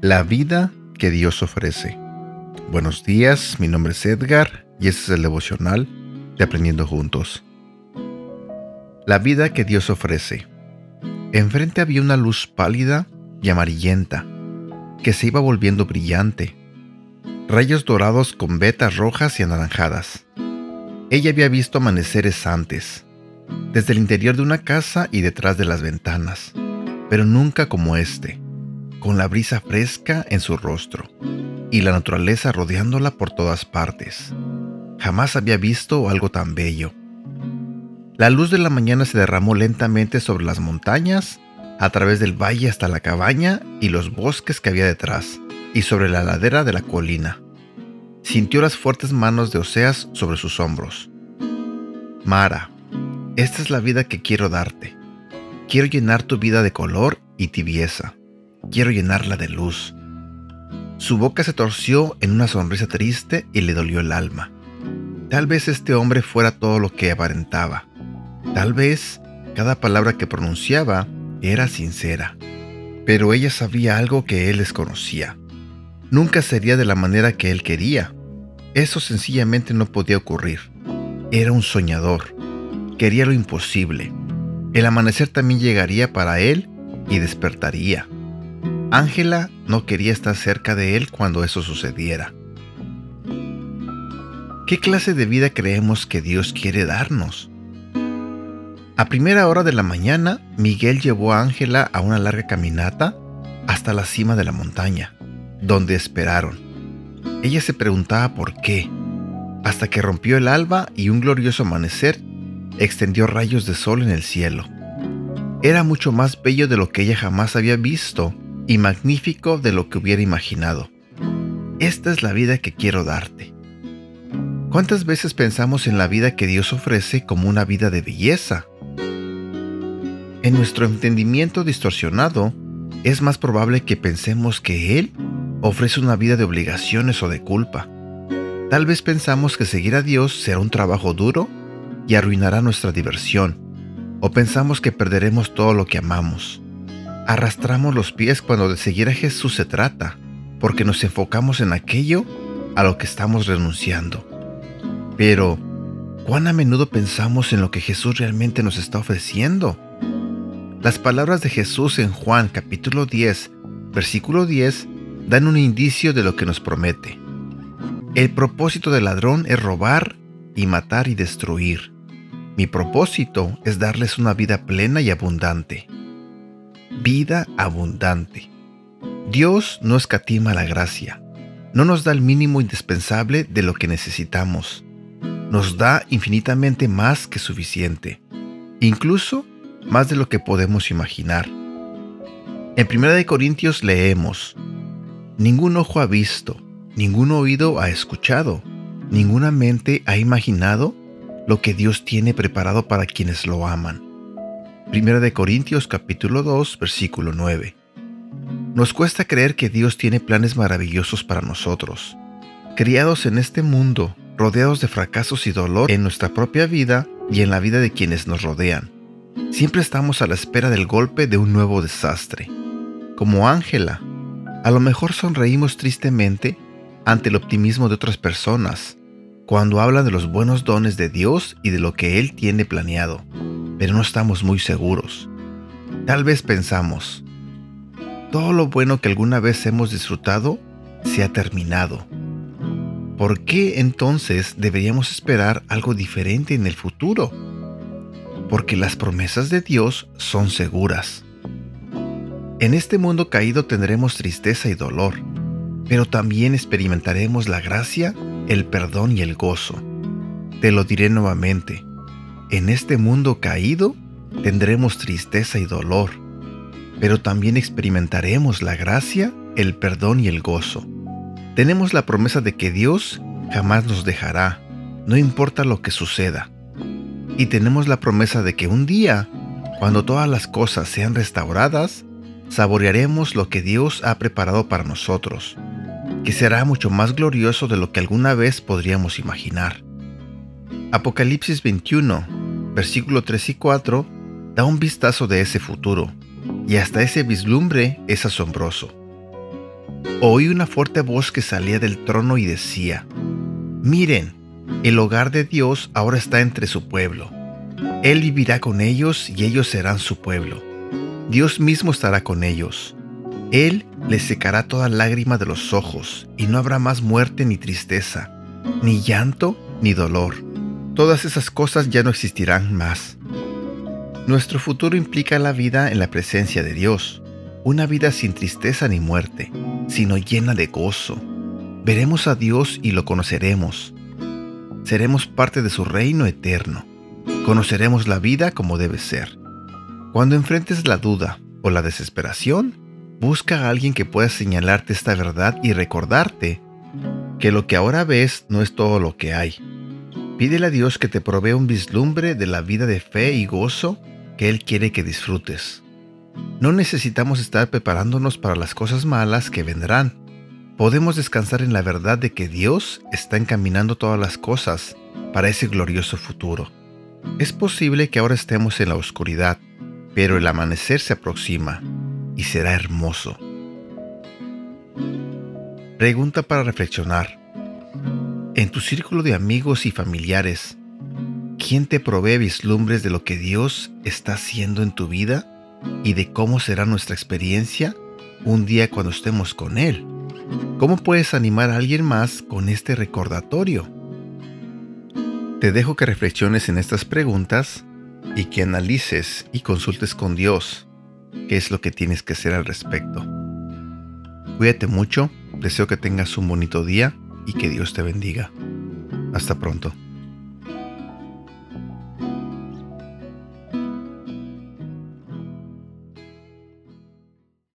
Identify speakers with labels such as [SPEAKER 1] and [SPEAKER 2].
[SPEAKER 1] La vida que Dios ofrece. Buenos días, mi nombre es Edgar y este es el devocional de Aprendiendo Juntos. La vida que Dios ofrece. Enfrente había una luz pálida y amarillenta que se iba volviendo brillante. Rayos dorados con vetas rojas y anaranjadas. Ella había visto amaneceres antes, desde el interior de una casa y detrás de las ventanas, pero nunca como este con la brisa fresca en su rostro y la naturaleza rodeándola por todas partes. Jamás había visto algo tan bello. La luz de la mañana se derramó lentamente sobre las montañas, a través del valle hasta la cabaña y los bosques que había detrás, y sobre la ladera de la colina. Sintió las fuertes manos de Oseas sobre sus hombros. Mara, esta es la vida que quiero darte. Quiero llenar tu vida de color y tibieza quiero llenarla de luz. Su boca se torció en una sonrisa triste y le dolió el alma. Tal vez este hombre fuera todo lo que aparentaba. Tal vez cada palabra que pronunciaba era sincera. Pero ella sabía algo que él desconocía. Nunca sería de la manera que él quería. Eso sencillamente no podía ocurrir. Era un soñador. Quería lo imposible. El amanecer también llegaría para él y despertaría. Ángela no quería estar cerca de él cuando eso sucediera. ¿Qué clase de vida creemos que Dios quiere darnos? A primera hora de la mañana, Miguel llevó a Ángela a una larga caminata hasta la cima de la montaña, donde esperaron. Ella se preguntaba por qué, hasta que rompió el alba y un glorioso amanecer extendió rayos de sol en el cielo. Era mucho más bello de lo que ella jamás había visto y magnífico de lo que hubiera imaginado. Esta es la vida que quiero darte. ¿Cuántas veces pensamos en la vida que Dios ofrece como una vida de belleza? En nuestro entendimiento distorsionado, es más probable que pensemos que Él ofrece una vida de obligaciones o de culpa. Tal vez pensamos que seguir a Dios será un trabajo duro y arruinará nuestra diversión, o pensamos que perderemos todo lo que amamos. Arrastramos los pies cuando de seguir a Jesús se trata, porque nos enfocamos en aquello a lo que estamos renunciando. Pero, ¿cuán a menudo pensamos en lo que Jesús realmente nos está ofreciendo? Las palabras de Jesús en Juan capítulo 10, versículo 10, dan un indicio de lo que nos promete. El propósito del ladrón es robar y matar y destruir. Mi propósito es darles una vida plena y abundante vida abundante. Dios no escatima la gracia, no nos da el mínimo indispensable de lo que necesitamos, nos da infinitamente más que suficiente, incluso más de lo que podemos imaginar. En 1 Corintios leemos, Ningún ojo ha visto, ningún oído ha escuchado, ninguna mente ha imaginado lo que Dios tiene preparado para quienes lo aman. Primera de Corintios capítulo 2 versículo 9. Nos cuesta creer que Dios tiene planes maravillosos para nosotros. Criados en este mundo, rodeados de fracasos y dolor en nuestra propia vida y en la vida de quienes nos rodean. Siempre estamos a la espera del golpe de un nuevo desastre. Como Ángela, a lo mejor sonreímos tristemente ante el optimismo de otras personas, cuando hablan de los buenos dones de Dios y de lo que Él tiene planeado pero no estamos muy seguros. Tal vez pensamos, todo lo bueno que alguna vez hemos disfrutado se ha terminado. ¿Por qué entonces deberíamos esperar algo diferente en el futuro? Porque las promesas de Dios son seguras. En este mundo caído tendremos tristeza y dolor, pero también experimentaremos la gracia, el perdón y el gozo. Te lo diré nuevamente, en este mundo caído tendremos tristeza y dolor, pero también experimentaremos la gracia, el perdón y el gozo. Tenemos la promesa de que Dios jamás nos dejará, no importa lo que suceda. Y tenemos la promesa de que un día, cuando todas las cosas sean restauradas, saborearemos lo que Dios ha preparado para nosotros. que será mucho más glorioso de lo que alguna vez podríamos imaginar. Apocalipsis 21, versículo 3 y 4, da un vistazo de ese futuro, y hasta ese vislumbre es asombroso. Oí una fuerte voz que salía del trono y decía, Miren, el hogar de Dios ahora está entre su pueblo. Él vivirá con ellos y ellos serán su pueblo. Dios mismo estará con ellos. Él les secará toda lágrima de los ojos, y no habrá más muerte ni tristeza, ni llanto ni dolor. Todas esas cosas ya no existirán más. Nuestro futuro implica la vida en la presencia de Dios, una vida sin tristeza ni muerte, sino llena de gozo. Veremos a Dios y lo conoceremos. Seremos parte de su reino eterno. Conoceremos la vida como debe ser. Cuando enfrentes la duda o la desesperación, busca a alguien que pueda señalarte esta verdad y recordarte que lo que ahora ves no es todo lo que hay. Pídele a Dios que te provea un vislumbre de la vida de fe y gozo que Él quiere que disfrutes. No necesitamos estar preparándonos para las cosas malas que vendrán. Podemos descansar en la verdad de que Dios está encaminando todas las cosas para ese glorioso futuro. Es posible que ahora estemos en la oscuridad, pero el amanecer se aproxima y será hermoso. Pregunta para reflexionar. En tu círculo de amigos y familiares, ¿Quién te provee vislumbres de lo que Dios está haciendo en tu vida y de cómo será nuestra experiencia un día cuando estemos con Él? ¿Cómo puedes animar a alguien más con este recordatorio? Te dejo que reflexiones en estas preguntas y que analices y consultes con Dios qué es lo que tienes que hacer al respecto. Cuídate mucho, deseo que tengas un bonito día y que Dios te bendiga. Hasta pronto.